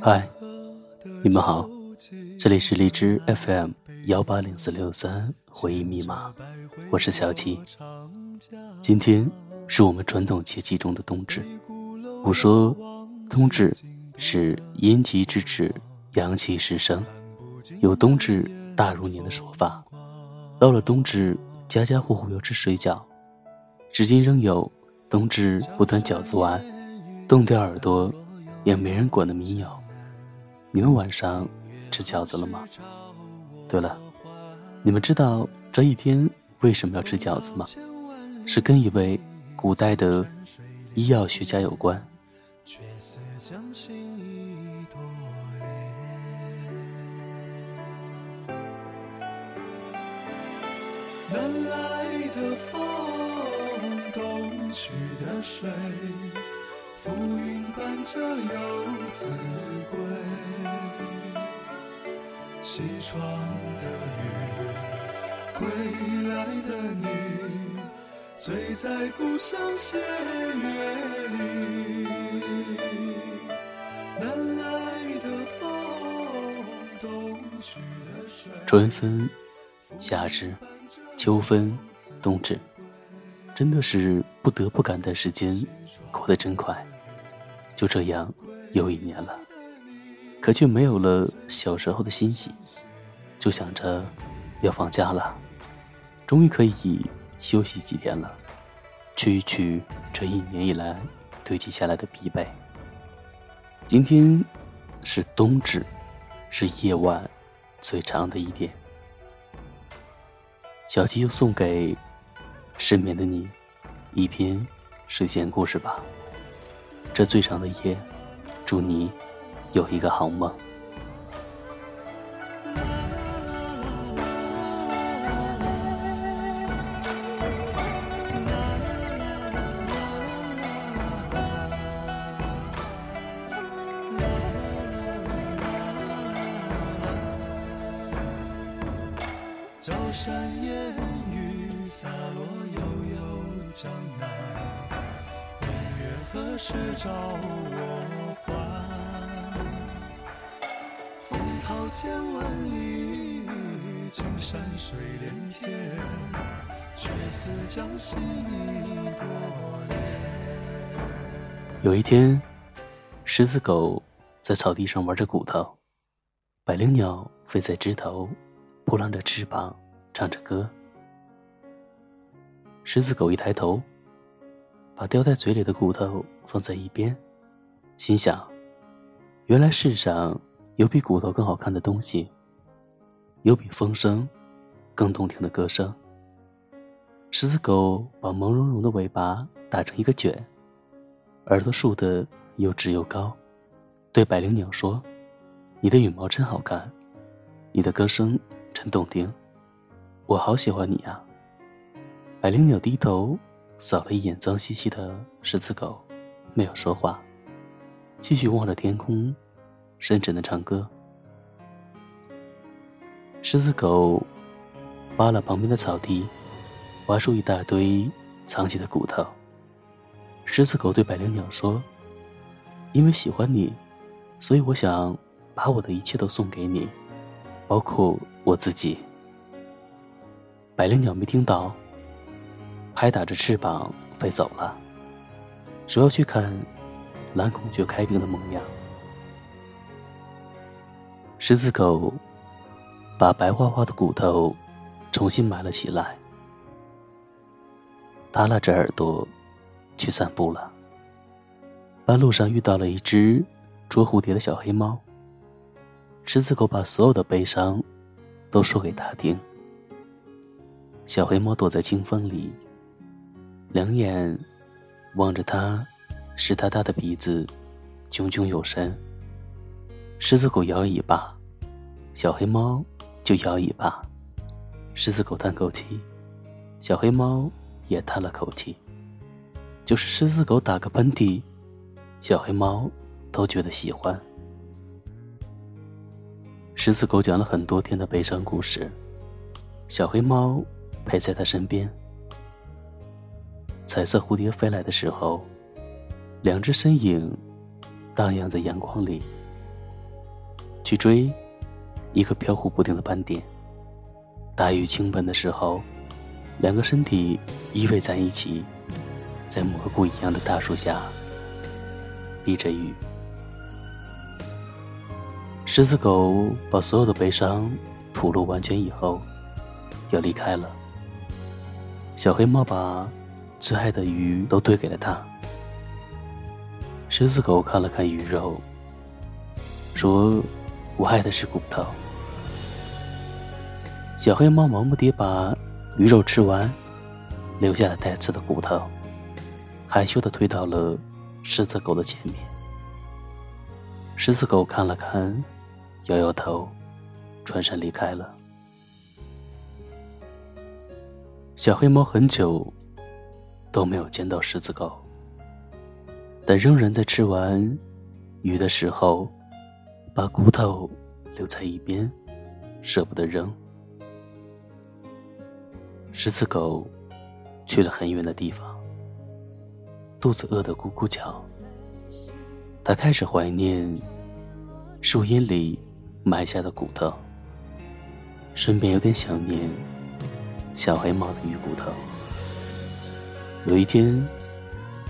嗨，你们好，这里是荔枝 FM 幺八零四六三回忆密码，我是小七。今天是我们传统节气中的冬至。我说，冬至是阴极之至，阳气始生，有冬至大如年的说法。到了冬至，家家户户要吃水饺，至今仍有冬至不端饺子碗，冻掉耳朵也没人管的民谣。你们晚上吃饺子了吗？对了，你们知道这一天为什么要吃饺子吗？是跟一位古代的医药学家有关。南来的风，东去的水，浮云伴着游子归。西窗的雨，归来的你，醉在故乡斜月里。南来的风，东去的水。春分，夏至。秋分，冬至，真的是不得不感叹时间过得真快。就这样，又一年了，可却没有了小时候的欣喜，就想着要放假了，终于可以休息几天了，去一去这一年以来堆积下来的疲惫。今天是冬至，是夜晚最长的一天。小七就送给失眠的你一篇睡前故事吧。这最长的夜，祝你有一个好梦。高山烟雨洒落悠悠江南，何时照我还？风涛千万里，青山水连天，却似将心意多恋。有一天，狮子狗在草地上玩着骨头，百灵鸟飞在枝头。扑棱着翅膀，唱着歌。狮子狗一抬头，把叼在嘴里的骨头放在一边，心想：原来世上有比骨头更好看的东西，有比风声更动听的歌声。狮子狗把毛茸茸的尾巴打成一个卷，耳朵竖得又直又高，对百灵鸟说：“你的羽毛真好看，你的歌声。”真动听，我好喜欢你呀。百灵鸟低头扫了一眼脏兮兮的狮子狗，没有说话，继续望着天空，深沉的唱歌。狮子狗扒了旁边的草地，挖出一大堆藏起的骨头。狮子狗对百灵鸟说：“因为喜欢你，所以我想把我的一切都送给你。”包括我自己。百灵鸟没听到，拍打着翅膀飞走了，说要去看蓝孔雀开屏的模样。狮子狗把白花花的骨头重新埋了起来，耷拉着耳朵去散步了。半路上遇到了一只捉蝴蝶的小黑猫。狮子狗把所有的悲伤都说给他听。小黑猫躲在清风里，两眼望着他湿哒哒的鼻子，炯炯有神。狮子狗摇尾巴，小黑猫就摇尾巴。狮子狗叹口气，小黑猫也叹了口气。就是狮子狗打个喷嚏，小黑猫都觉得喜欢。狮子狗讲了很多天的悲伤故事，小黑猫陪在他身边。彩色蝴蝶飞来的时候，两只身影荡漾在阳光里，去追一个飘忽不定的斑点。大雨倾盆的时候，两个身体依偎在一起，在蘑菇一样的大树下避着雨。狮子狗把所有的悲伤吐露完全以后，要离开了。小黑猫把最爱的鱼都兑给了他。狮子狗看了看鱼肉，说：“我爱的是骨头。”小黑猫忙不迭把鱼肉吃完，留下了带刺的骨头，害羞的推到了狮子狗的前面。狮子狗看了看。摇摇头，转身离开了。小黑猫很久都没有见到狮子狗，但仍然在吃完鱼的时候，把骨头留在一边，舍不得扔。狮子狗去了很远的地方，肚子饿得咕咕叫。它开始怀念树荫里。埋下的骨头，顺便有点想念小黑猫的鱼骨头。有一天，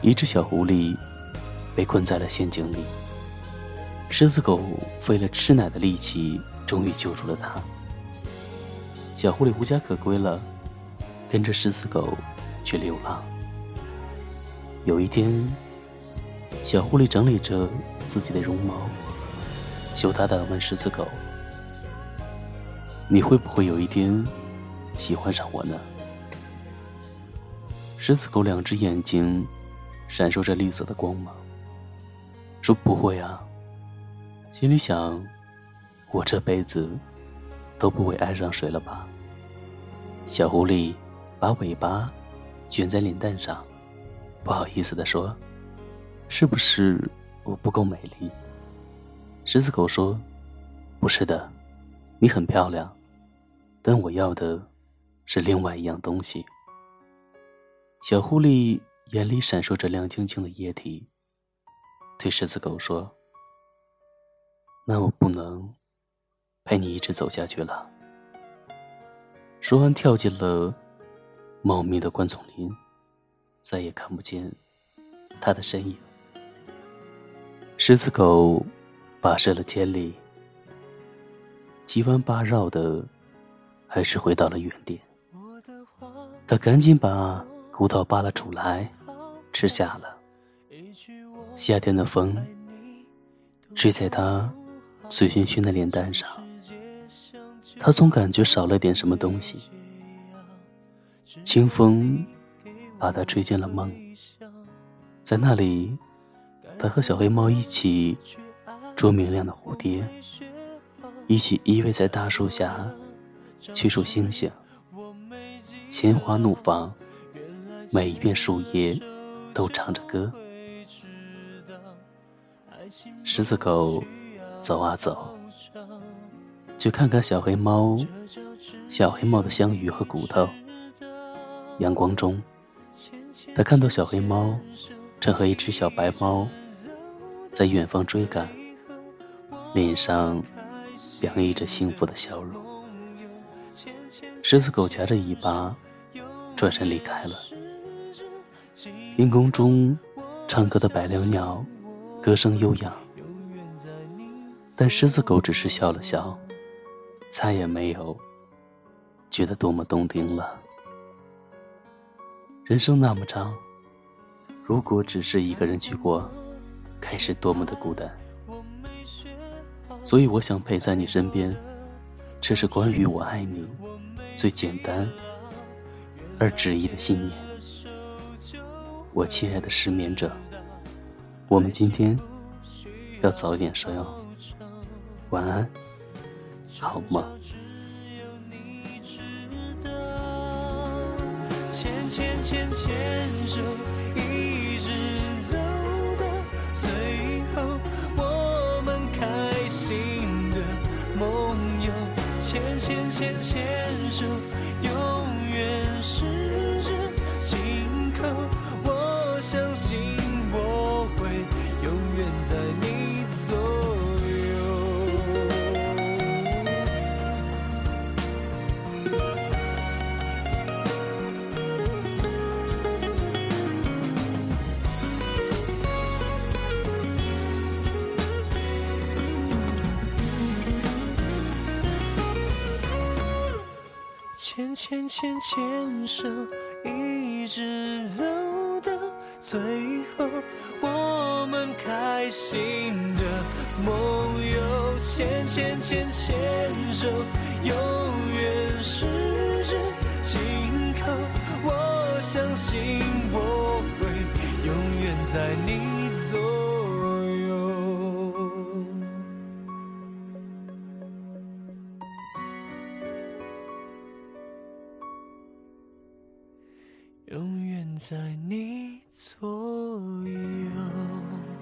一只小狐狸被困在了陷阱里，狮子狗费了吃奶的力气，终于救出了它。小狐狸无家可归了，跟着狮子狗去流浪。有一天，小狐狸整理着自己的绒毛。羞答答的问狮子狗：“你会不会有一天喜欢上我呢？”狮子狗两只眼睛闪烁着绿色的光芒，说：“不会啊。”心里想：“我这辈子都不会爱上谁了吧？”小狐狸把尾巴卷在脸蛋上，不好意思的说：“是不是我不够美丽？”狮子狗说：“不是的，你很漂亮，但我要的是另外一样东西。”小狐狸眼里闪烁着亮晶晶的液体，对狮子狗说：“那我不能陪你一直走下去了。”说完，跳进了茂密的灌丛林，再也看不见它的身影。狮子狗。跋涉了千里，七弯八绕的，还是回到了原点。他赶紧把骨头扒了出来，吃下了。夏天的风，吹在他醉醺醺的脸蛋上，他总感觉少了点什么东西。清风把他吹进了梦，在那里，他和小黑猫一起。捉明亮的蝴蝶，一起依偎在大树下，去数星星。鲜花怒放，每一片树叶都唱着歌。狮子狗走啊走，去看看小黑猫，小黑猫的香鱼和骨头。阳光中，他看到小黑猫正和一只小白猫在远方追赶。脸上洋溢着幸福的笑容。狮子狗夹着尾巴，转身离开了。天空中唱歌的百灵鸟，歌声悠扬，但狮子狗只是笑了笑，再也没有觉得多么动听了。人生那么长，如果只是一个人去过，该是多么的孤单。所以我想陪在你身边，这是关于我爱你最简单而执意的信念。我亲爱的失眠者，我们今天要早点睡哦，晚安，好梦。牵牵牵牵手，一直走到最后，我们开心的梦游。牵。牵牵牵手，牵牵牵手，一直走到最后，我们开心的梦游。牵牵牵牵手，永远十指紧扣。我相信我会永远在你左在你左右。